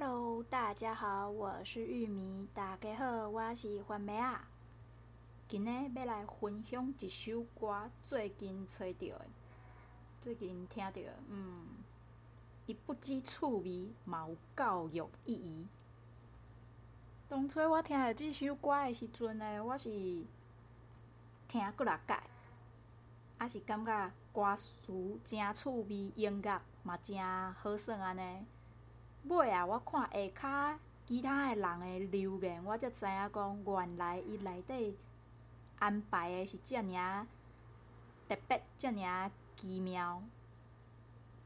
Hello，大家好，我是玉米。大家好，我是番麦仔。今日要来分享一首歌，最近吹到的，最近听到的，嗯，伊不只趣味，嘛有教育意义。当初我听到这首歌的时阵呢，我是听过来改，还是感觉歌词真趣味，音乐嘛真好耍安尼。尾啊！我看下骹其他诶人的留言，我才知影讲，原来伊内底安排的是遮尔特别，遮尔奇妙。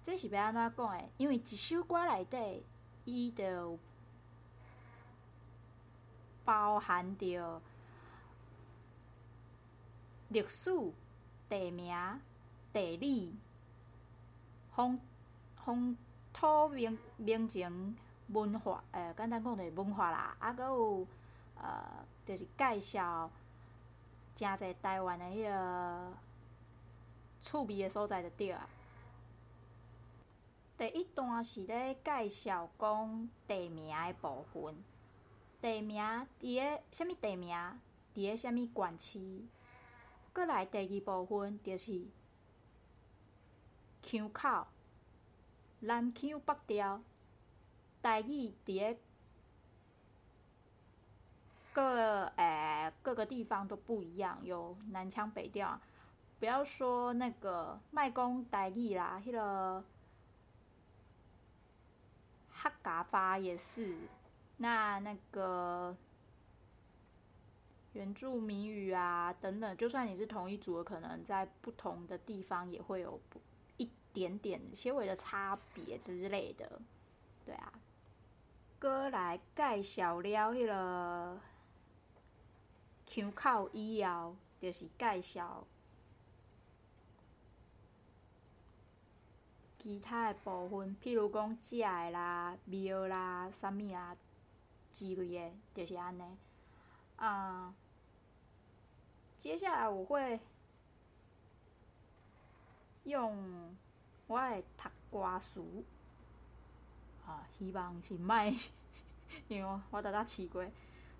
这是要安怎讲诶？因为一首歌内底，伊着包含着历史、地名、地理、风风。土民民情、文化，诶、简单讲就是文化啦。啊，阁有呃，就是介绍诚济台湾的迄个趣味的所在，就对啊。第一段是咧介绍讲地名的部分，地名伫个啥物地名，伫个啥物县市。搁来第二部分就是腔口。南腔北调，台语伫个各诶、各个地方都不一样，有南腔北调。不要说那个卖讲台语啦，迄、那个客家话也是。那那个原住民语啊等等，就算你是同一组的，可能在不同的地方也会有不。点点些微的差别之类的，对啊。阁来介绍了迄个腔口以后，就是介绍其他的部分，譬如讲食的啦、庙啦、啥物啊之类的，就是安尼。啊、接下来我会用。我会读歌词，啊，希望是莫，因为我拄仔试过，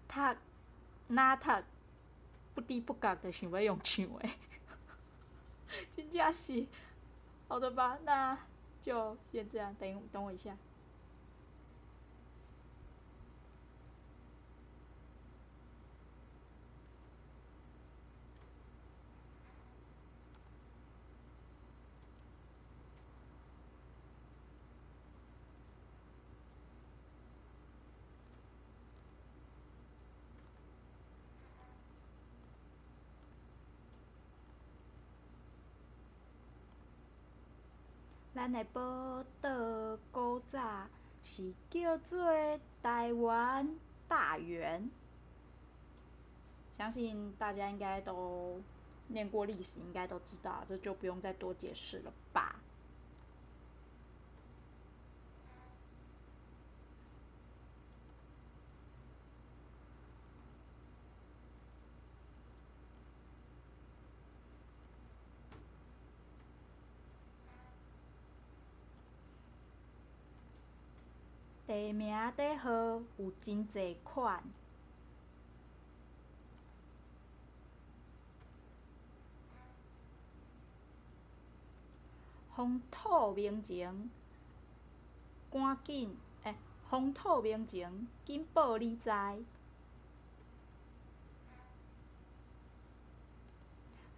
读，哪读不知不觉的想要用唱的，真正是，好的吧？那就先这样，等等我一下。咱的宝岛古早是叫做台湾大员，相信大家应该都念过历史，应该都知道，这就不用再多解释了吧。地名的号有真侪款，风土民情，赶紧诶，风土民情，紧报你知，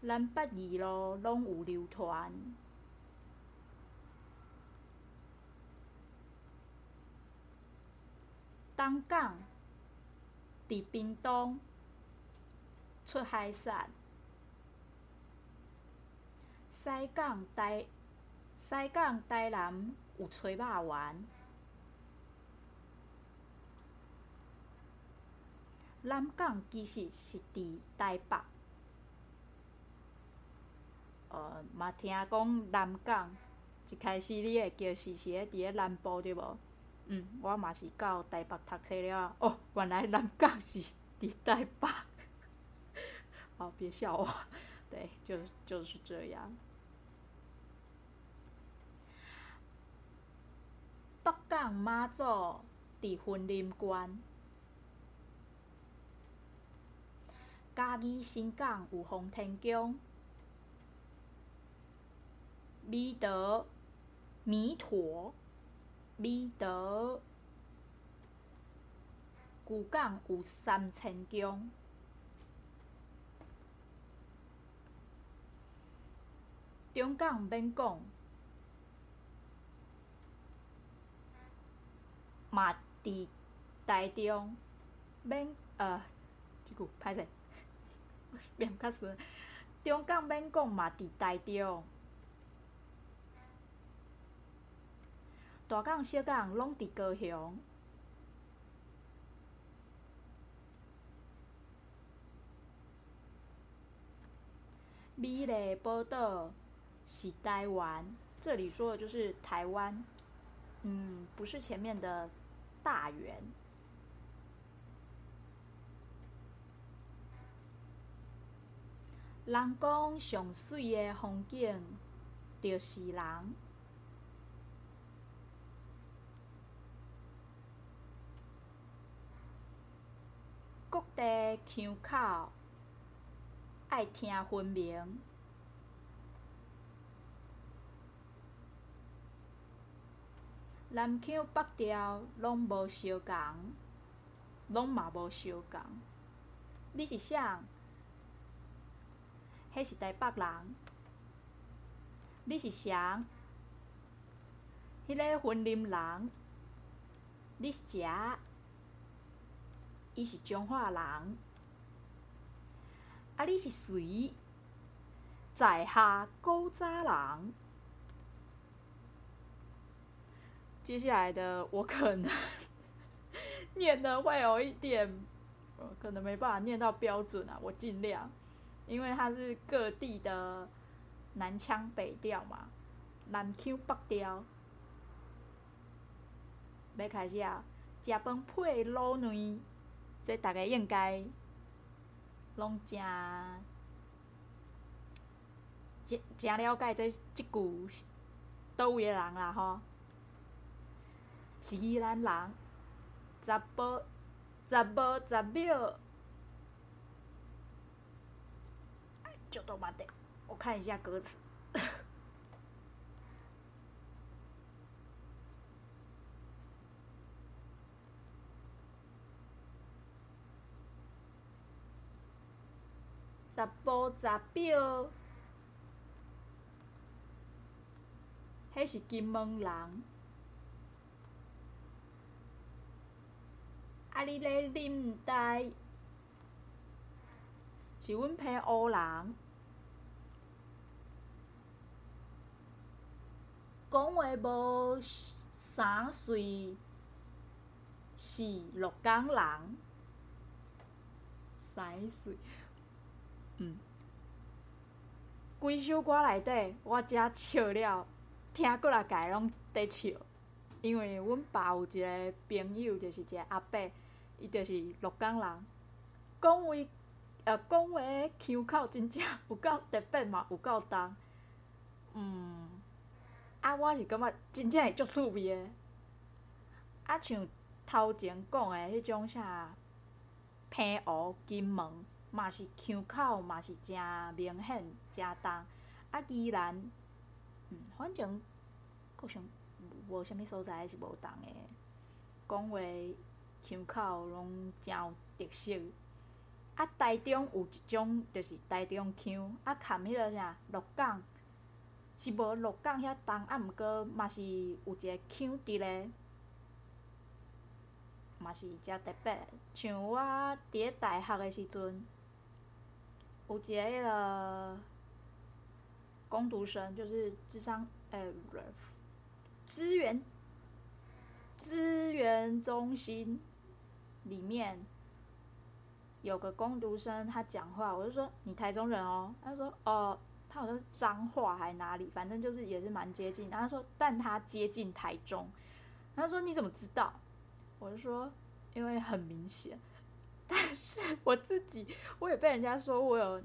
南北二路拢有流传。东港伫屏东出海产，西港台西港台南有吹肉圆，南港其实是伫台北。呃，嘛听讲南港一开始你会叫是是伫咧南部对无？嗯，我嘛是到台北读册了哦，原来南港是伫台北。好，别笑我，对，就就是这样。北港妈祖伫云林关。嘉义新港有奉天宫，美德弥陀，美德旧港有三千宫，中港免讲，嘛伫台中免呃，这句歹势。念较顺，中港免讲嘛，伫台中，大港小港拢伫高雄。美丽宝岛是台湾，这里说的就是台湾，嗯，不是前面的大园。人讲上水的风景，就是人。各地腔口爱听分明，南腔北调拢无相共，拢嘛无相共。你是啥？迄是台北人，你是谁？迄个云林人，你是遮？伊是彰化人，啊，你是谁？在下古早人。接下来的我可能 念的会有一点，可能没办法念到标准啊，我尽量。因为它是各地的南腔北调嘛，南腔北调。要开始啊，食饭配卤卵，这大家应该拢真真真了解这即句是叨位的人啦吼，是宜兰人，十步十步十秒。哎就都嘛得，我看一下歌词。十步十秒，迄是金门人。啊，你咧啉台，是阮澎湖人。讲话无三岁，是洛江人。三岁，嗯，规首歌内底，我遮笑了，听过来家拢在笑，因为阮爸有一个朋友，就是一个阿伯，伊就是洛江人，讲话呃讲话腔口真正有够特别嘛，有够重，嗯。啊，我是感觉真正会足趣味的。啊，像头前讲的迄种啥，澎湖、金门，嘛是腔口嘛是诚明显、诚重。啊，依然，嗯，反正，佫像无啥物所在是无重的。讲话腔口拢诚有特色。啊，台中有一种，就是台中腔。啊，含迄个啥，鹿港。是无鹿港遐重，啊，毋过嘛是有一个腔伫咧，嘛是诚特别。像我伫咧大学诶时阵，有一个迄个工读生，就是智商诶，不是资源资源中心里面有个工读生，他讲话，我就说你台中人哦，他说哦。他好像是彰化还哪里，反正就是也是蛮接近。然后他说，但他接近台中。他说你怎么知道？我就说因为很明显。但是 我自己我也被人家说我有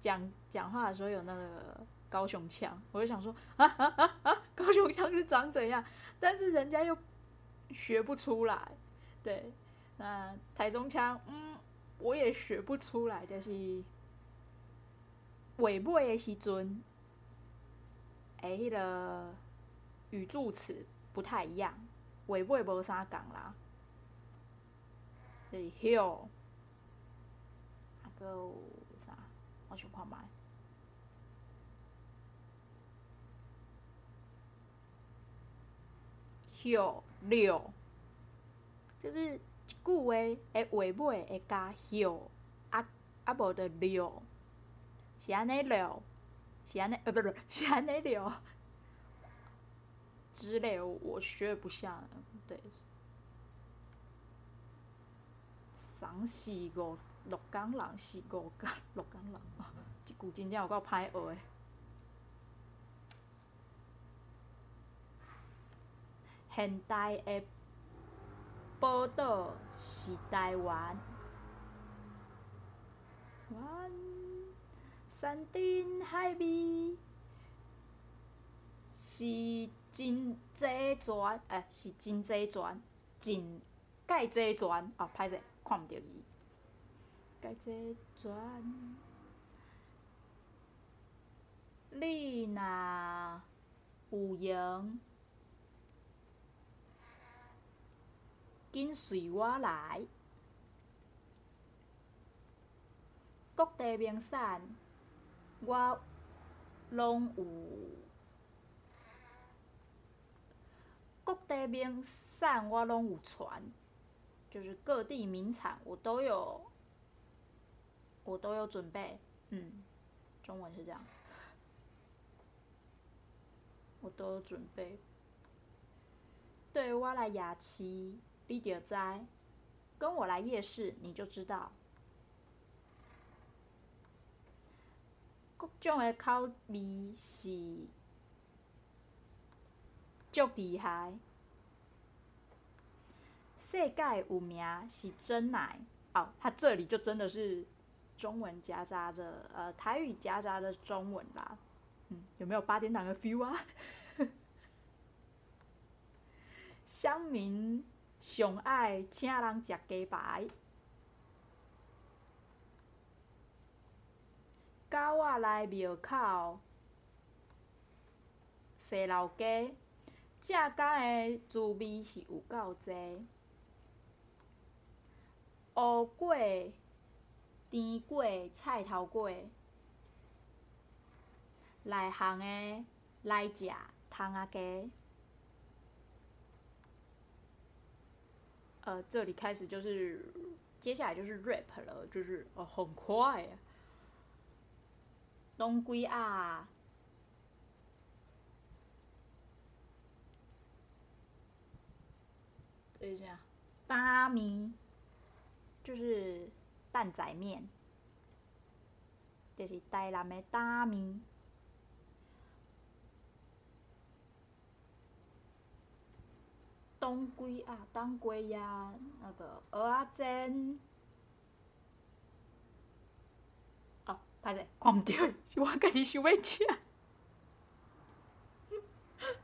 讲讲话的时候有那个高雄腔，我就想说啊啊啊啊，高雄腔是长怎样？但是人家又学不出来。对，那台中腔，嗯，我也学不出来，就是尾尾的时阵，哎，迄个语助词不太一样，尾尾无啥讲啦，就是 hill，还有啥？我想看觅。休六，就是一句话的，尾尾会加六，啊啊无的六，是安尼六，是安尼呃，不不，是安尼六，之类，我学不像，对。三四五六工人，四五工六工人，即句真正有够歹学诶。现代的报道是台湾，山珍海味是真济泉，哎，是真济全，真介济全。哦，歹势，看毋着伊。介济泉，你若有闲。紧随我来，各地名产我拢有。各地名产我拢有传，就是各地名产我都有，我都有准备。嗯，中文是这样，我都有准备。对，我来夜市。你就知，跟我来夜市，你就知道。各种的口味是足厉害。世界有名是真奶哦，它这里就真的是中文夹杂着呃台语夹杂着中文啦。嗯，有没有八点档的 feel 啊？乡民。上爱请人食鸡排，到我来庙口，踅老街，食甲的滋味是有够侪。乌粿、甜粿、菜头粿，内行的来食汤仔鸡。呃，这里开始就是，接下来就是 rap 了，就是哦，很快啊。拢几仔，等一下，担面就是蛋仔面，就是台南的担面。当归啊，当归呀，那个蚵仔煎。哦，歹势，看毋着，是我家己想要吃。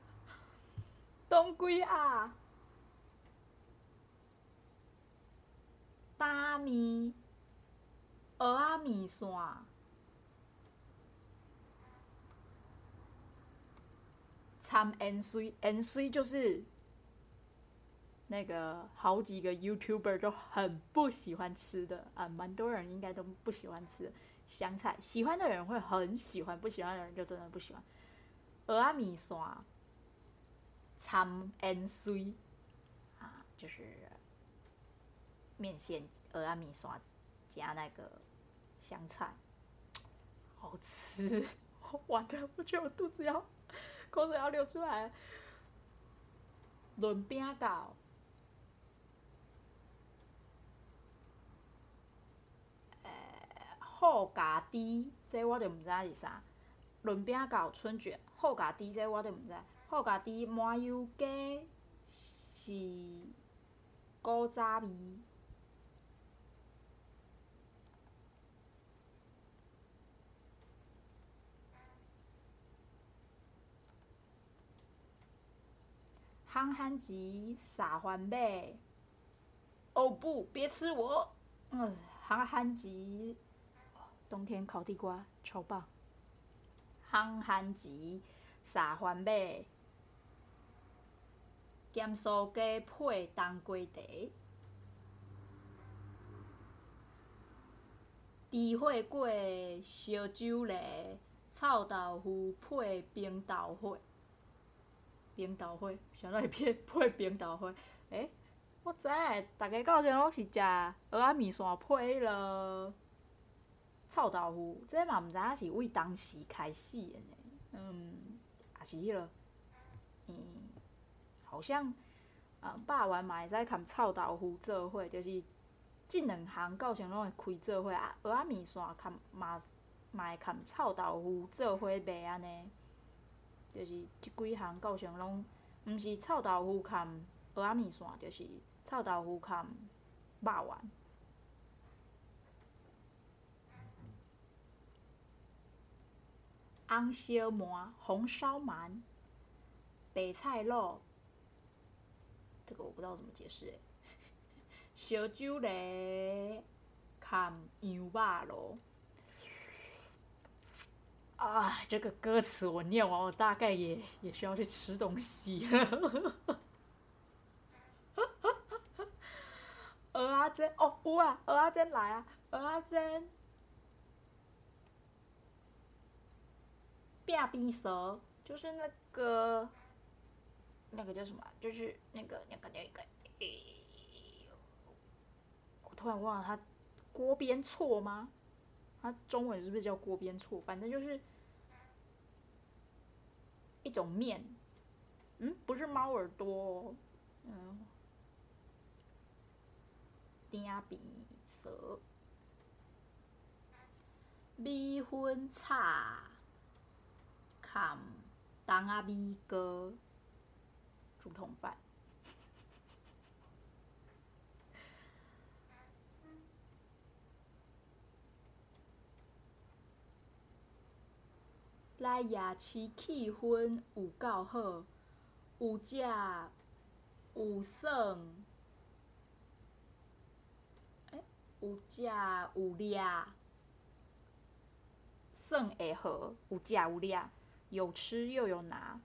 当归啊，担面，蚵仔面线，掺盐水，盐水就是。那个好几个 YouTuber 都很不喜欢吃的啊，蛮多人应该都不喜欢吃香菜，喜欢的人会很喜欢，不喜欢的人就真的不喜欢。蚵仔面线，掺盐水啊，就是面线蚵仔面线加那个香菜，好吃。完了，我觉得我肚子要口水要流出来了。润饼糕。厚咖滴，这我就毋知是啥。润饼糕、春卷、厚咖滴，这我就毋知。厚咖滴麻油鸡是古早味。憨憨吉撒欢买，哦不，别吃我！嗯，憨憨吉，冬天烤地瓜超棒。憨憨吉，三番麦，咸酥鸡配冬瓜茶，猪血粿烧酒螺，臭豆腐配冰豆花。冰豆花，想到会配配冰豆花，诶、我知，大家到时拢是食蚵仔面线配迄落臭豆腐，这嘛毋知影是为当时开始的呢。嗯，也是迄、那个，嗯，好像啊，肉圆嘛会使含臭豆腐做伙，就是即两项到时拢会开做伙啊。蚵仔面线含嘛嘛会含臭豆腐做伙卖安尼，就是即几项构成拢毋是臭豆腐含蚵仔面线，就是。臭豆腐含肉丸，红烧鳗、红烧鳗、白菜肉，这个我不知道怎么解释诶。烧酒螺含羊肉咯，啊，这个歌词我念完，我大概也也需要去吃东西了。蚵仔煎哦，有啊，蚵仔煎来啊，蚵仔煎，饼边熟，就是那个，那个叫什么？就是那个那个那个，哎呦，我突然忘了他，锅边错吗？他中文是不是叫锅边错？反正就是一种面，嗯，不是猫耳朵哦，嗯。饼边熟，米粉炒，含冬阿米糕，竹筒饭。来夜市气氛有够好，有食有耍。有食有掠，算会好。有食有掠，有吃又有拿。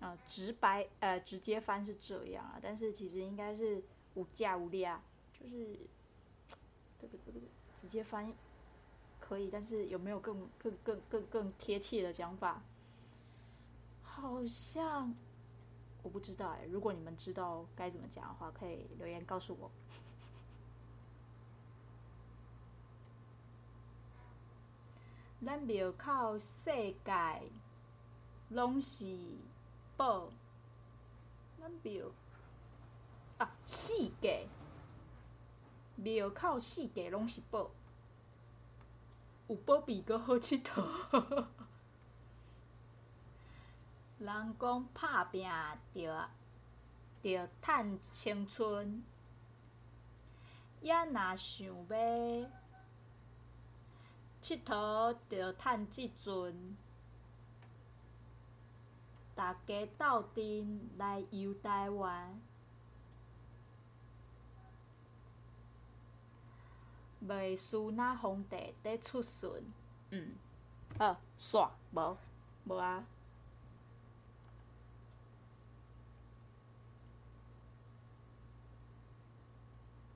呃，直白呃直接翻是这样啊，但是其实应该是有食有掠，就是这个这个直接翻可以，但是有没有更更更更更贴切的讲法？好像我不知道哎，如果你们知道该怎么讲的话，可以留言告诉我。咱庙口世界拢是宝，咱庙啊四界庙口四界拢是宝，有宝比阁好佚佗。人讲拍拼着着趁青春，也若想要。佚佗着趁即阵，大家斗阵来游台湾，袂输那皇帝在出巡。嗯，好，煞无无啊。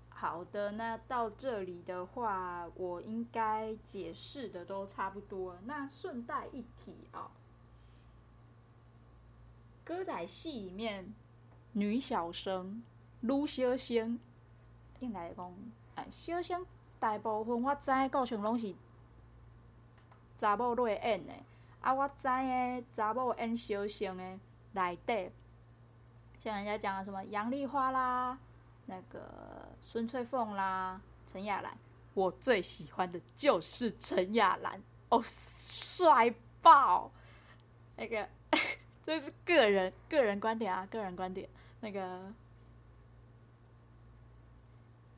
好的，那到这里的话，我应该解释的都差不多。那顺带一提啊，歌仔戏里面女小生卢小生，应该讲哎，小生大部分我知的构成拢是查某来演的，啊，我知的查某演小生的内底，像人家讲的什么杨丽花啦。那个孙翠凤啦，陈亚兰，我最喜欢的就是陈亚兰哦，帅爆！那个 这是个人个人观点啊，个人观点。那个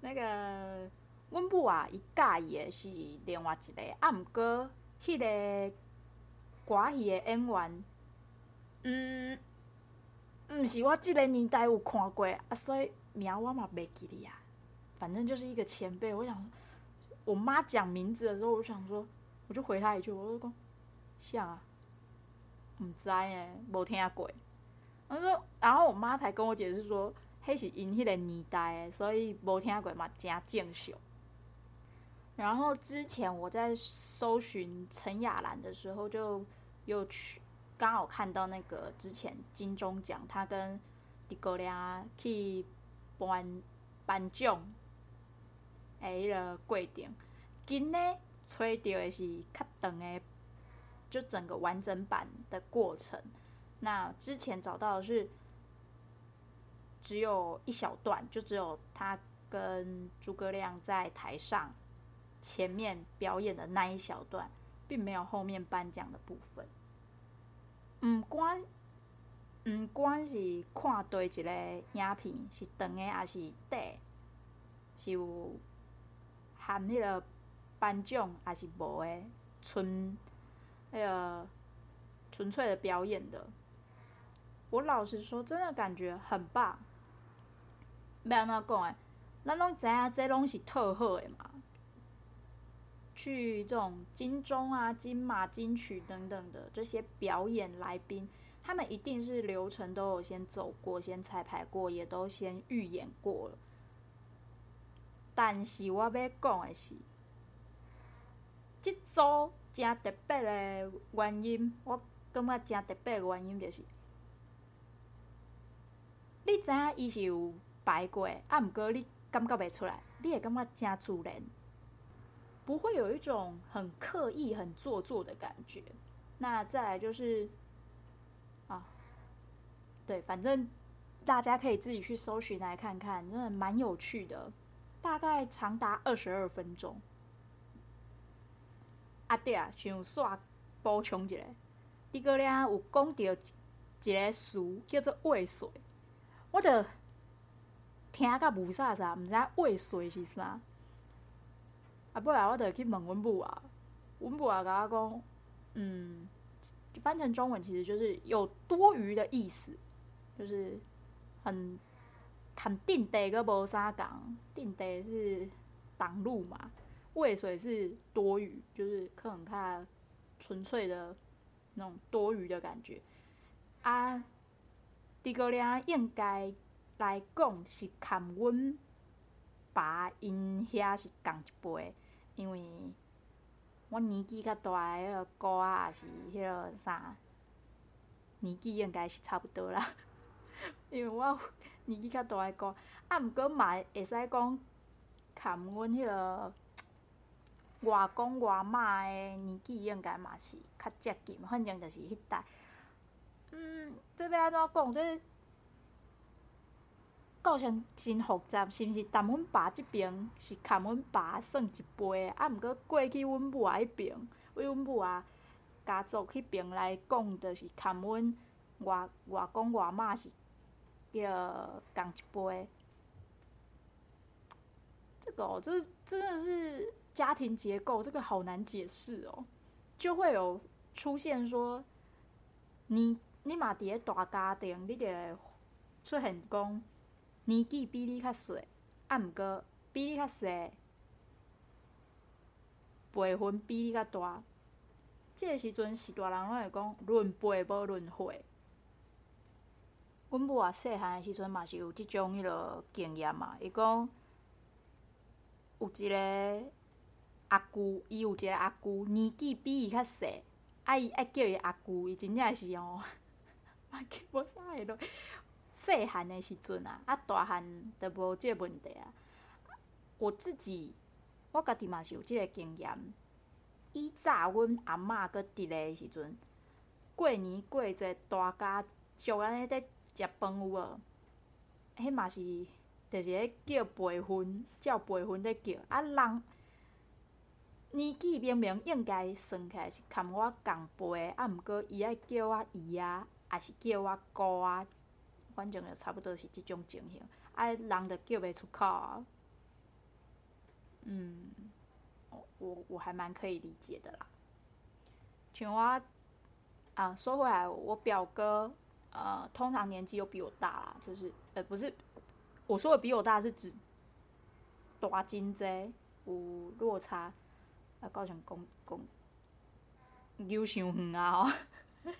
那个温布啊，伊介意的是另外一个，啊，毋过迄个歌戏的演员，嗯，毋是我即个年代有看过啊，所以。名我嘛袂记哩啊，反正就是一个前辈。我想说，我妈讲名字的时候，我就想说，我就回她一句，我就讲像啊，毋知诶，无听过。我说，然后我妈才跟我解释说，迄是因迄个年代诶，所以无听过嘛，真正常。然后之前我在搜寻陈雅兰的时候，就又去刚好看到那个之前金钟奖，他跟迪哥俩去颁颁奖，诶，个规定，今呢吹到的是较长的，就整个完整版的过程。那之前找到的是只有一小段，就只有他跟诸葛亮在台上。前面表演的那一小段，并没有后面颁奖的部分。唔管唔管是看对一个影片，是长的还是短，是有含迄个颁奖还是无的，纯那个纯粹的表演的。我老实说，真的感觉很棒。要安怎讲诶？咱拢知影，这拢是特好的嘛。去这种金钟啊、金马、金曲等等的这些表演来宾，他们一定是流程都有先走过、先彩排过，也都先预演过了。但是我要讲的是，这组真特别的原因，我感觉真特别的原因就是，你知影伊是有排过，啊，毋过你感觉袂出来，你会感觉真自然。不会有一种很刻意、很做作的感觉。那再来就是，啊，对，反正大家可以自己去搜寻来看看，真的蛮有趣的。大概长达二十二分钟。啊对啊，想煞补充一下，这个咧有讲到一个词叫做“未遂”，我着听甲无啥啥，毋知影“未遂”是啥。啊，不来我得去问阮母啊，阮母啊，甲我讲，嗯，翻成中文其实就是有多余的意思，就是很很定地个无啥讲，定地是挡路嘛，未遂是多余，就是可能看纯粹的那种多余的感觉。啊，诸葛亮应该来讲是看阮爸因遐是共一辈。因为我年纪较大，迄个哥啊也，是迄个啥，年纪应该是差不多啦。因为我年纪较大诶哥，啊，毋过嘛会使讲，含阮迄个外公外妈诶年纪应该嘛是较接近，反正就是迄代。嗯，这要安怎讲？这构成真复杂，是毋是？但阮爸即边是牵阮爸算一辈，啊，毋过过去阮母啊迄边，为阮母啊家族迄边来讲，就是牵阮外外公外妈是叫共一辈。这个哦，这真的是家庭结构，这个好难解释哦。就会有出现说，你你嘛伫个大家庭，你就会出现讲。年纪比你较细，啊，毋过比你较细，辈分比你较大。这个时阵，是大人拢会讲论辈无论岁。阮母啊，细汉诶时阵嘛是有即种迄落经验嘛。伊讲有一个阿姑，伊有一个阿姑年纪比伊较细，啊伊爱叫伊阿姑，伊真正是哦，嘛叫无啥会落。细汉的时阵啊，啊大汉都无即个问题啊。我自己，我家己嘛是有即个经验。以早阮阿嬷阁伫咧时阵，过年过节大家就安尼在食饭有无？迄嘛是，就是咧叫辈分，照辈分咧叫。啊人年纪明明应该算起来是含我共辈，啊毋过伊爱叫我姨啊，还是叫我姑啊？反正就差不多是即种情形，啊，人就叫袂出口啊。嗯，我我还蛮可以理解的啦。像我啊，说回来，我表哥呃，通常年纪又比我大啦，就是呃，不是我说的比我大是指大真济，有落差，啊，搞成讲讲，又伤远啊！哦，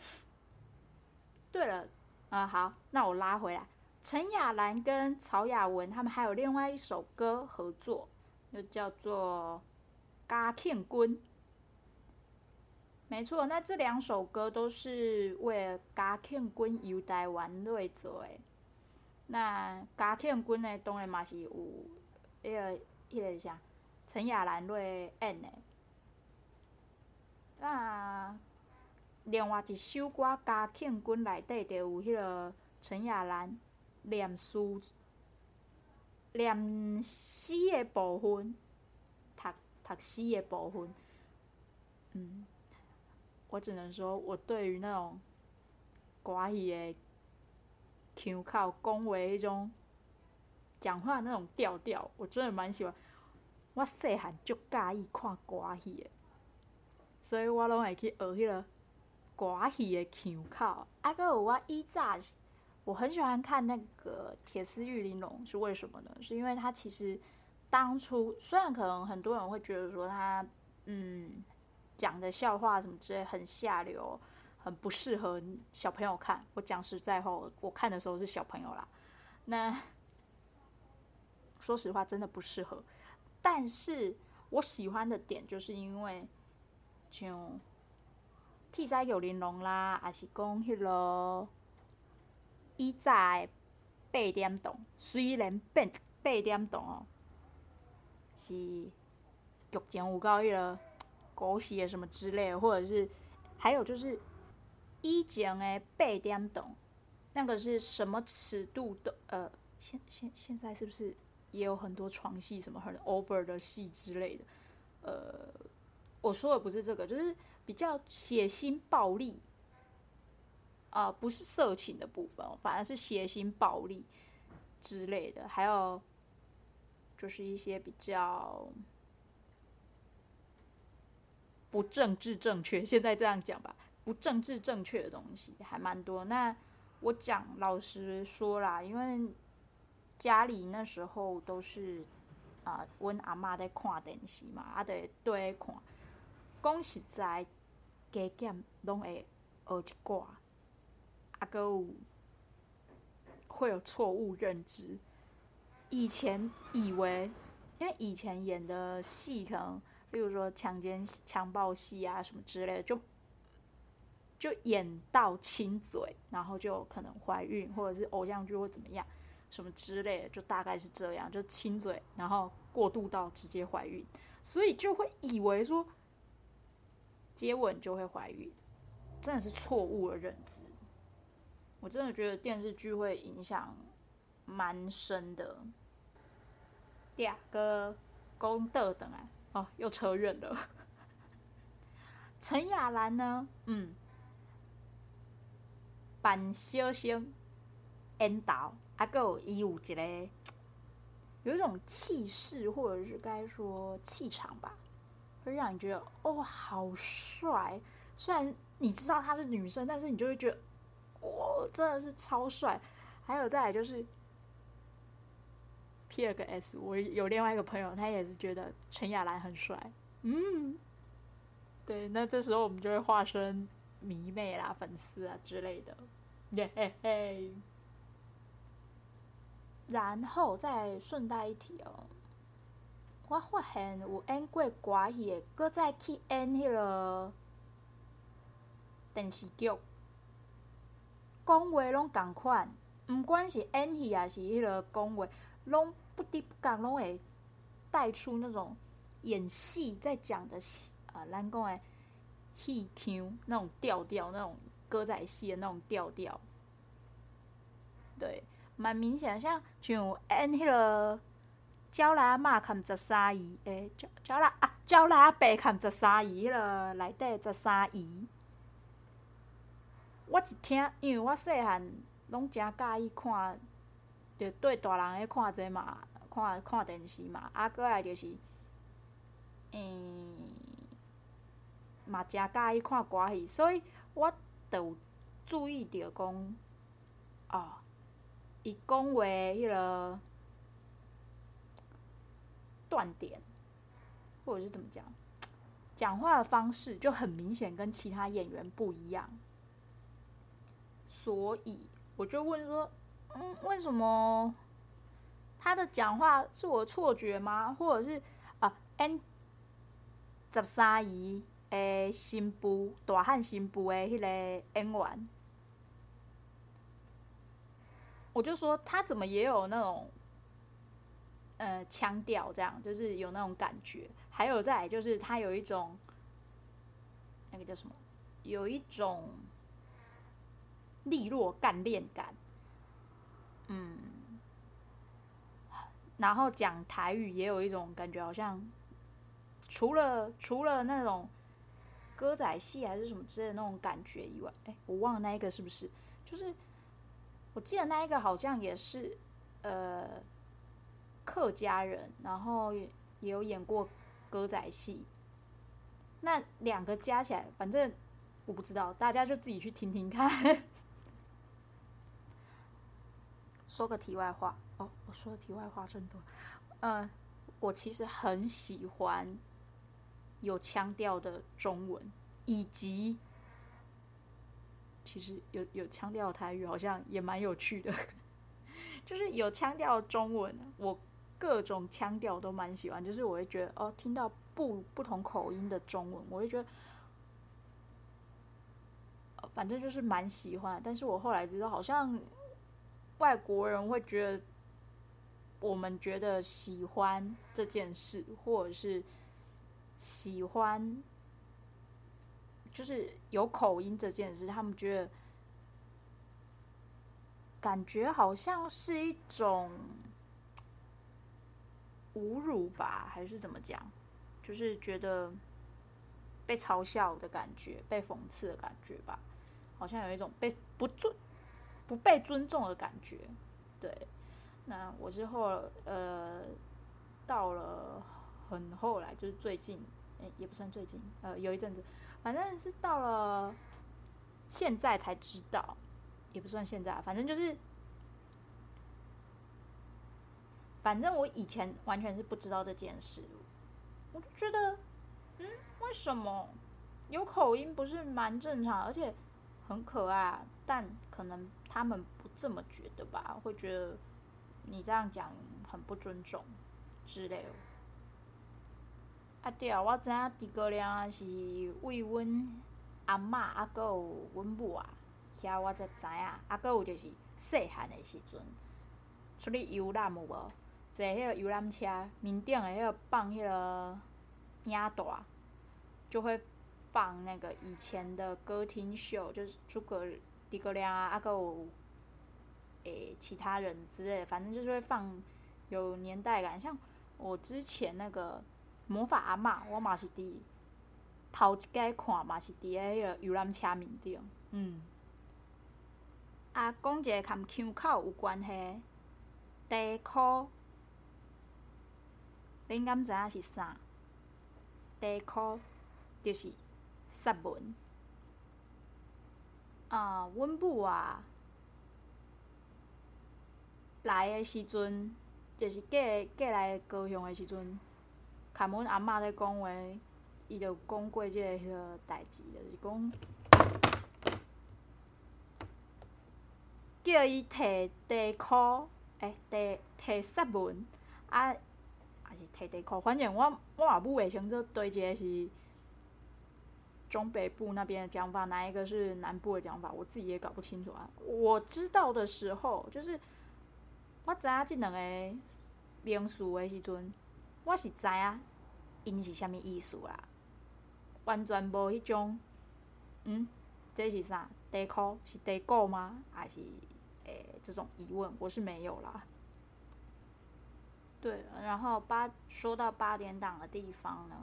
对了，啊好，那我拉回来，陈亚兰跟曹雅雯他们还有另外一首歌合作，就叫做《嘉庆君》。没错，那这两首歌都是为了嘉庆君游台湾来做的。那嘉庆君呢，当然嘛是有那个那个啥，陈亚兰来演的。那另外一首歌《嘉庆君》内底就有迄个陈亚兰念诗、念诗的部分，读读诗的部分，嗯。我只能说，我对于那种寡语的腔口讲话迄种讲话那种调调，我真的蛮喜欢。我细汉就介意看歌戏的，所以我拢会去学迄个寡语的腔口。啊，哥我以前我很喜欢看那个《铁丝玉玲珑》，是为什么呢？是因为他其实当初虽然可能很多人会觉得说他，嗯。讲的笑话什么之类很下流，很不适合小朋友看。我讲实在话，我看的时候是小朋友啦。那说实话，真的不适合。但是我喜欢的点，就是因为就铁丝玉玲珑啦，还是讲迄个以前八点档，虽然变八点档哦，是剧情有够迄个。狗血什么之类，或者是还有就是以前的八点档，那个是什么尺度的？呃，现现现在是不是也有很多床戏什么很 over 的戏之类的？呃，我说的不是这个，就是比较血腥暴力啊，不是色情的部分，反而是血腥暴力之类的，还有就是一些比较。不政治正确，现在这样讲吧，不政治正确的东西还蛮多。那我讲老实说啦，因为家里那时候都是啊，阮阿妈在看电视嘛，啊，得对看。讲实在，加减拢会学一挂，啊，搁有会有错误认知。以前以为，因为以前演的戏可能。比如说强奸、强暴戏啊什么之类的，就就演到亲嘴，然后就可能怀孕，或者是偶像剧或怎么样，什么之类的，就大概是这样，就亲嘴，然后过渡到直接怀孕，所以就会以为说接吻就会怀孕，真的是错误的认知。我真的觉得电视剧会影响蛮深的。第二个公道等啊。哦，又扯远了。陈雅兰呢？嗯，扮小生演导，啊，还有伊有一个有一种气势，或者是该说气场吧，会让你觉得哦，好帅。虽然你知道她是女生，但是你就会觉得，哦，真的是超帅。还有再来就是。P 了个 S，我有另外一个朋友，他也是觉得陈亚兰很帅。嗯，对，那这时候我们就会化身迷妹啦、粉丝啊之类的，耶嘿嘿。然后再顺带一提哦，我发现有演过歌戏的，搁再去演迄个电视剧，讲话拢同款，毋管是演戏还是迄个讲话。拢不得不讲，拢会带出那种演戏在讲的戏啊，咱讲的戏腔那种调调，那种歌仔戏的那种调调，对，蛮明显。像像演迄个鸟来阿嬷看十三姨，诶，鸟鸟来啊，鸟来阿伯看十三姨，迄个内底十三姨，我一听，因为我细汉拢诚介意看。就对大人咧看这嘛，看看电视嘛，啊，过来就是，嗯，嘛诚介意看歌戏，所以我都有注意到讲，哦，伊讲话迄个断点，或者是怎么讲，讲话的方式就很明显跟其他演员不一样。所以我就问说，嗯，为什么他的讲话是我的错觉吗？或者是啊，N 十三姨诶，新妇大汉新妇诶，迄个演员，我就说他怎么也有那种呃腔调，这样就是有那种感觉。还有再就是他有一种那个叫什么，有一种。利落干练感，嗯，然后讲台语也有一种感觉，好像除了除了那种歌仔戏还是什么之类的那种感觉以外，哎，我忘了那一个是不是？就是我记得那一个好像也是呃客家人，然后也有演过歌仔戏，那两个加起来，反正我不知道，大家就自己去听听看。说个题外话哦，我说的题外话真多。嗯，我其实很喜欢有腔调的中文，以及其实有有腔调的台语，好像也蛮有趣的。就是有腔调的中文，我各种腔调都蛮喜欢。就是我会觉得哦，听到不不同口音的中文，我会觉得，反正就是蛮喜欢。但是我后来知道，好像。外国人会觉得，我们觉得喜欢这件事，或者是喜欢，就是有口音这件事，他们觉得感觉好像是一种侮辱吧，还是怎么讲？就是觉得被嘲笑的感觉，被讽刺的感觉吧，好像有一种被不尊。不被尊重的感觉，对。那我之后呃，到了很后来，就是最近，欸，也不算最近，呃，有一阵子，反正是到了现在才知道，也不算现在，反正就是，反正我以前完全是不知道这件事，我就觉得，嗯，为什么有口音不是蛮正常，而且很可爱，但可能。他们不这么觉得吧？会觉得你这样讲很不尊重之类的。啊对啊，我知影猪哥俩是为阮阿嬷啊，阁有阮母啊，遐我才知影。啊，阁有就是细汉的时阵，出去游览有无？坐迄个游览车，面顶的迄个放迄个影带，就会放那个以前的歌厅秀，就是诸葛。诸葛亮啊，啊个诶，其他人之类的，反正就是会放有年代感。像我之前那个魔法阿嬷，我嘛是伫头一届看嘛是伫迄个游览车面顶。嗯。啊，讲一个跟腔口有关系，地箍，恁敢知影是啥？地箍就是萨文。啊，阮母啊，来的时阵，就是过过来高雄的时阵，看阮阿嬷咧讲话，伊就讲过即个迄个代志，就是讲叫伊摕地箍，诶，摕摕萨文，啊，摕地箍，反正我我也不会清楚对一个是。中北部那边的讲法，哪一个是南部的讲法？我自己也搞不清楚啊。我知道的时候，就是我知影这两个名词的时阵，我是知影因是啥物意思啦，完全无迄种，嗯，这是啥？地箍是地鼓吗？还是诶、欸、这种疑问，我是没有啦。对，然后八说到八点档的地方呢，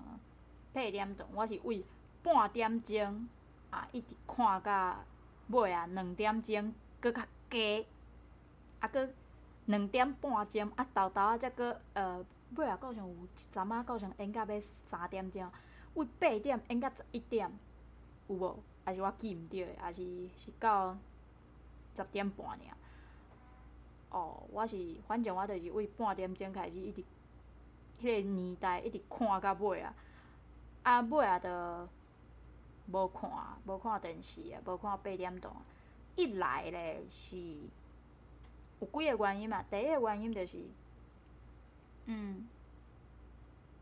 八点档我是为。半点钟啊，一直看到尾啊，两点钟搁较加，啊，搁两点半钟啊，豆豆啊，才搁呃，尾啊，到上有一阵仔到上演到要三点钟，为八点演到十一点，有无？还是我记毋着？还是是到十点半尔？哦，我是反正我就是为半点钟开始一直迄个年代一直看到尾啊，啊尾啊，着无看，无看电视啊，无看八点档。一来咧是有几个原因嘛，第一个原因就是，嗯，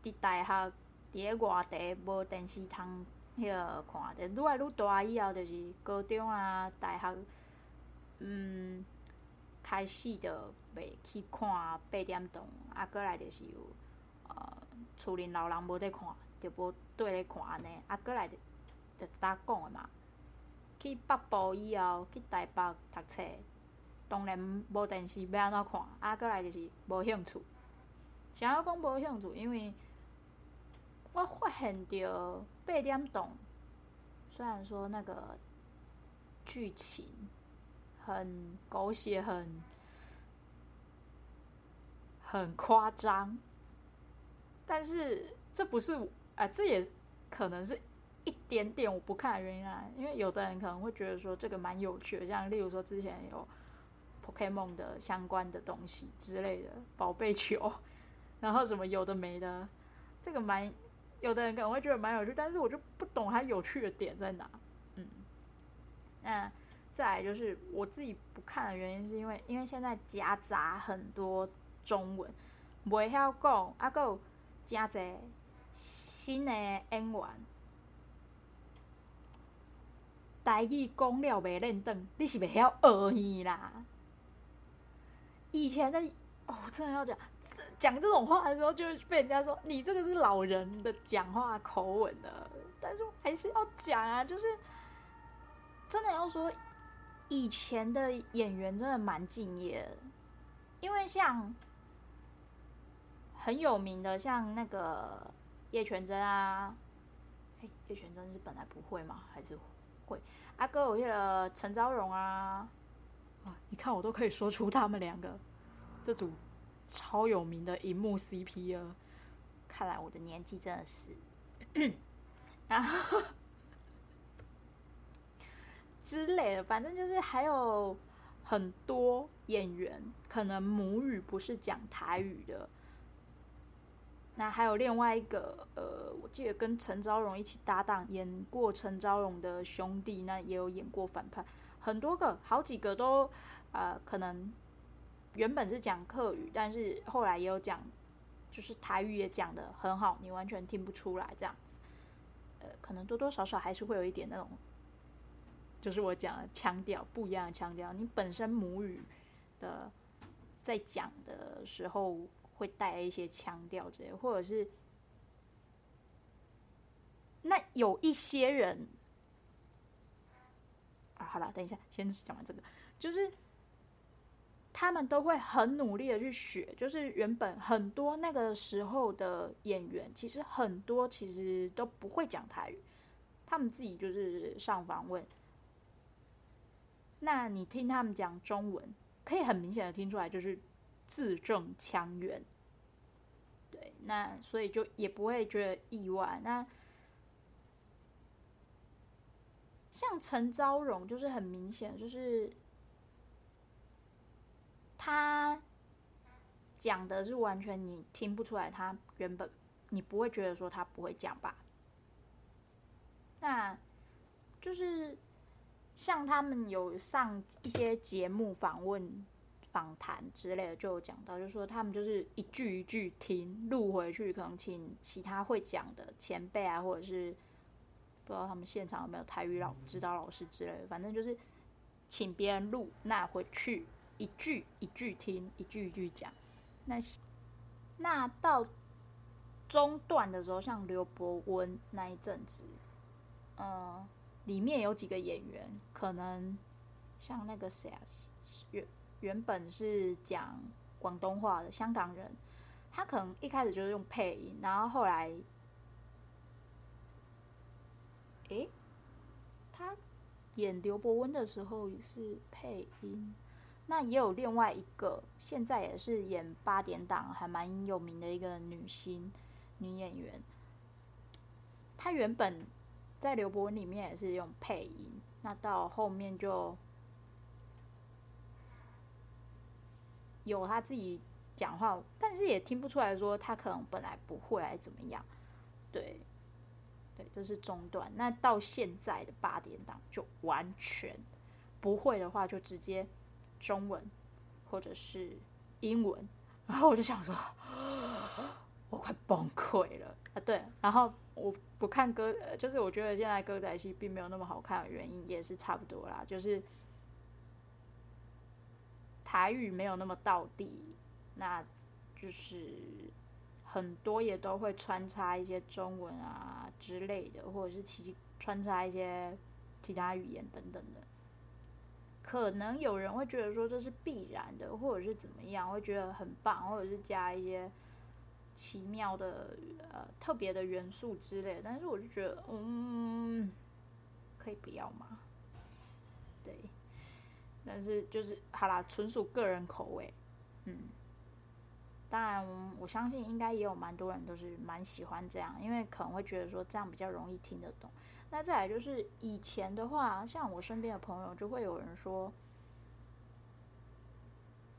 伫大学伫个外地无电视通迄个看，着愈来愈大以后，就是高中啊、大学，嗯，开始着袂去看八点档，啊，过来就是有，呃，厝里老人无在看，着无缀咧看安尼，啊，过来着着搭讲诶嘛。去北部以后，去台北读册，当然无电视要安怎看，啊，过来就是无兴趣。想要讲无兴趣，因为我发现着八点档，虽然说那个剧情很狗血，很很夸张，但是这不是，啊、这也可能是。一点点我不看的原因啊，因为有的人可能会觉得说这个蛮有趣的，像例如说之前有 Pokemon 的相关的东西之类的宝贝球，然后什么有的没的，这个蛮有的人可能会觉得蛮有趣，但是我就不懂它有趣的点在哪。嗯，那再来就是我自己不看的原因，是因为因为现在夹杂很多中文，袂晓讲，啊，还有真侪新的演员。台语讲了袂认得，你是袂晓学伊啦。以前的哦，真的要讲讲这种话的时候，就被人家说你这个是老人的讲话口吻的。但是还是要讲啊，就是真的要说，以前的演员真的蛮敬业的，因为像很有名的，像那个叶全真啊，哎，叶全真是本来不会吗？还是？会，阿哥有那个陈昭荣啊，啊，你看我都可以说出他们两个这组超有名的荧幕 CP 了。看来我的年纪真的是，然后之类的，反正就是还有很多演员可能母语不是讲台语的。那还有另外一个，呃，我记得跟陈昭荣一起搭档演过陈昭荣的兄弟，那也有演过反派，很多个，好几个都，呃，可能原本是讲客语，但是后来也有讲，就是台语也讲得很好，你完全听不出来这样子，呃，可能多多少少还是会有一点那种，就是我讲的腔调不一样的腔调，你本身母语的在讲的时候。会带一些腔调之类，或者是那有一些人啊，好了，等一下，先讲完这个，就是他们都会很努力的去学，就是原本很多那个时候的演员，其实很多其实都不会讲台语，他们自己就是上访问，那你听他们讲中文，可以很明显的听出来，就是。字正腔圆，对，那所以就也不会觉得意外。那像陈昭荣，就是很明显，就是他讲的是完全你听不出来，他原本你不会觉得说他不会讲吧？那就是像他们有上一些节目访问。访谈之类的就有讲到，就说他们就是一句一句听录回去，可能请其他会讲的前辈啊，或者是不知道他们现场有没有台语老指导老师之类的，反正就是请别人录，那回去一句一句听，一句一句讲。那那到中段的时候，像刘伯温那一阵子，嗯，里面有几个演员，可能像那个谁啊，是月。原本是讲广东话的香港人，他可能一开始就是用配音，然后后来，诶，他演刘伯温的时候也是配音。那也有另外一个，现在也是演八点档还蛮有名的一个女星女演员，她原本在刘伯温里面也是用配音，那到后面就。有他自己讲话，但是也听不出来说他可能本来不会来怎么样，对，对，这是中段。那到现在的八点档就完全不会的话，就直接中文或者是英文，然后我就想说，我快崩溃了啊！对，然后我不看歌，就是我觉得现在歌仔戏并没有那么好看的原因也是差不多啦，就是台语没有那么到地。那就是很多也都会穿插一些中文啊之类的，或者是其穿插一些其他语言等等的。可能有人会觉得说这是必然的，或者是怎么样，会觉得很棒，或者是加一些奇妙的呃特别的元素之类。但是我就觉得，嗯，可以不要吗？对，但是就是好啦，纯属个人口味，嗯。当然，我相信应该也有蛮多人都是蛮喜欢这样，因为可能会觉得说这样比较容易听得懂。那再来就是以前的话，像我身边的朋友就会有人说，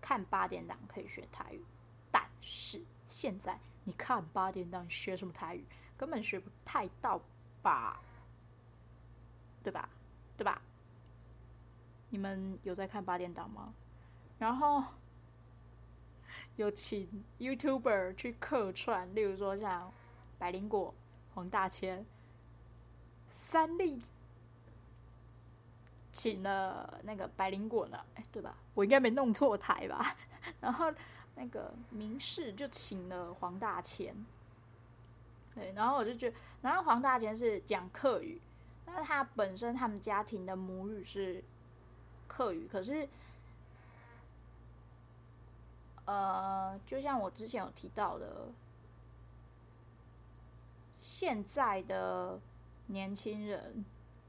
看八点档可以学台语，但是现在你看八点档学什么台语，根本学不太到吧？对吧？对吧？你们有在看八点档吗？然后。有请 YouTuber 去客串，例如说像百灵果、黄大千、三立，请了那个百灵果呢？哎，对吧？我应该没弄错台吧？然后那个民视就请了黄大千，对，然后我就觉得，然后黄大千是讲客语，但是他本身他们家庭的母语是客语，可是。呃，就像我之前有提到的，现在的年轻人，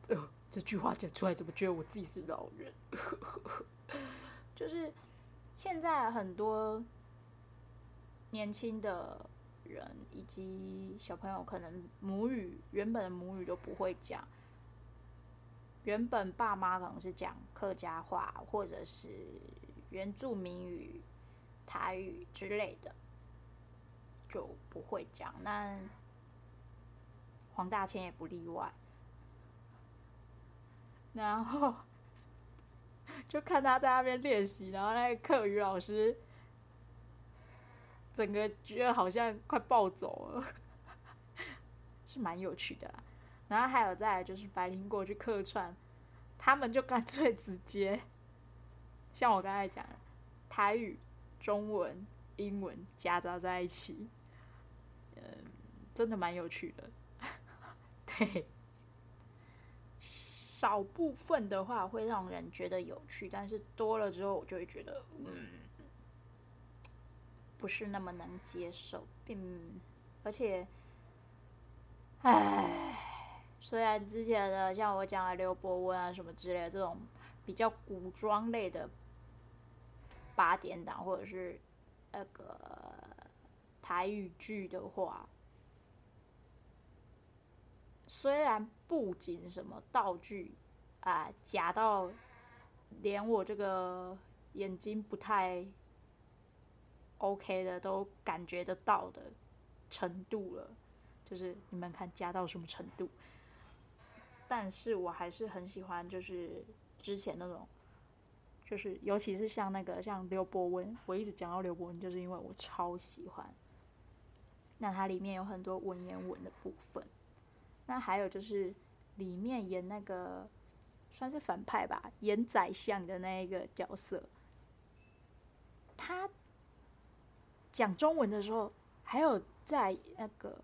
呃，这句话讲出来，怎么觉得我自己是老人？就是现在很多年轻的人以及小朋友，可能母语原本的母语都不会讲，原本爸妈可能是讲客家话或者是原住民语。台语之类的就不会讲，那黄大千也不例外。然后就看他在那边练习，然后那个课余老师整个觉得好像快暴走了，是蛮有趣的。然后还有再就是白灵果去客串，他们就干脆直接像我刚才讲台语。中文、英文夹杂在一起，嗯，真的蛮有趣的。对，少部分的话会让人觉得有趣，但是多了之后，我就会觉得，嗯，不是那么能接受，并而且，唉，虽然之前的像我讲的刘伯温啊什么之类的这种比较古装类的。八点档或者是那个台语剧的话，虽然布景什么道具啊假到连我这个眼睛不太 OK 的都感觉得到的程度了，就是你们看假到什么程度？但是我还是很喜欢，就是之前那种。就是，尤其是像那个像刘伯温，我一直讲到刘伯温，就是因为我超喜欢。那它里面有很多文言文的部分。那还有就是里面演那个算是反派吧，演宰相的那一个角色，他讲中文的时候，还有在那个，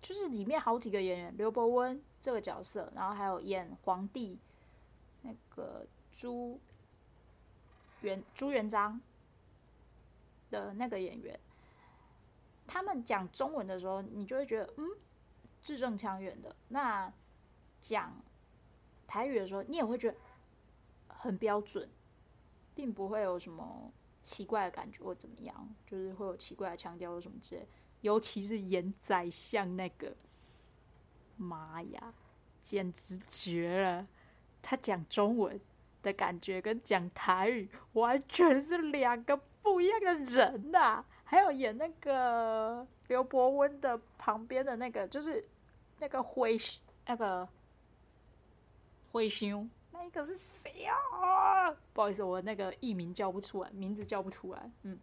就是里面好几个演员，刘伯温这个角色，然后还有演皇帝那个。朱元朱元璋的那个演员，他们讲中文的时候，你就会觉得嗯，字正腔圆的。那讲台语的时候，你也会觉得很标准，并不会有什么奇怪的感觉或怎么样，就是会有奇怪的腔调或什么之类。尤其是演宰相那个，妈呀，简直绝了！他讲中文。的感觉跟讲台语完全是两个不一样的人呐、还有演那个刘伯温的旁边的那个，就是那个灰那个灰熊，那一个是谁啊？不好意思，我那个艺名叫不出来，名字叫不出来。嗯，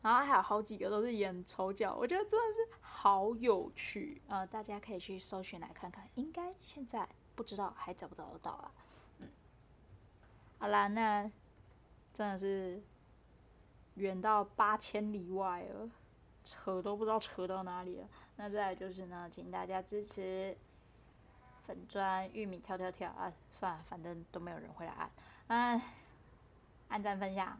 然后还有好几个都是演丑角，我觉得真的是好有趣、呃！大家可以去搜寻来看看，应该现在不知道还找不找得到啊？嗯，好啦，那真的是。远到八千里外了，扯都不知道扯到哪里了。那再来就是呢，请大家支持粉砖玉米跳跳跳啊！算了，反正都没有人会来按，按，按赞分享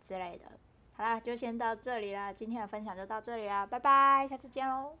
之类的。好啦，就先到这里啦，今天的分享就到这里啦，拜拜，下次见喽。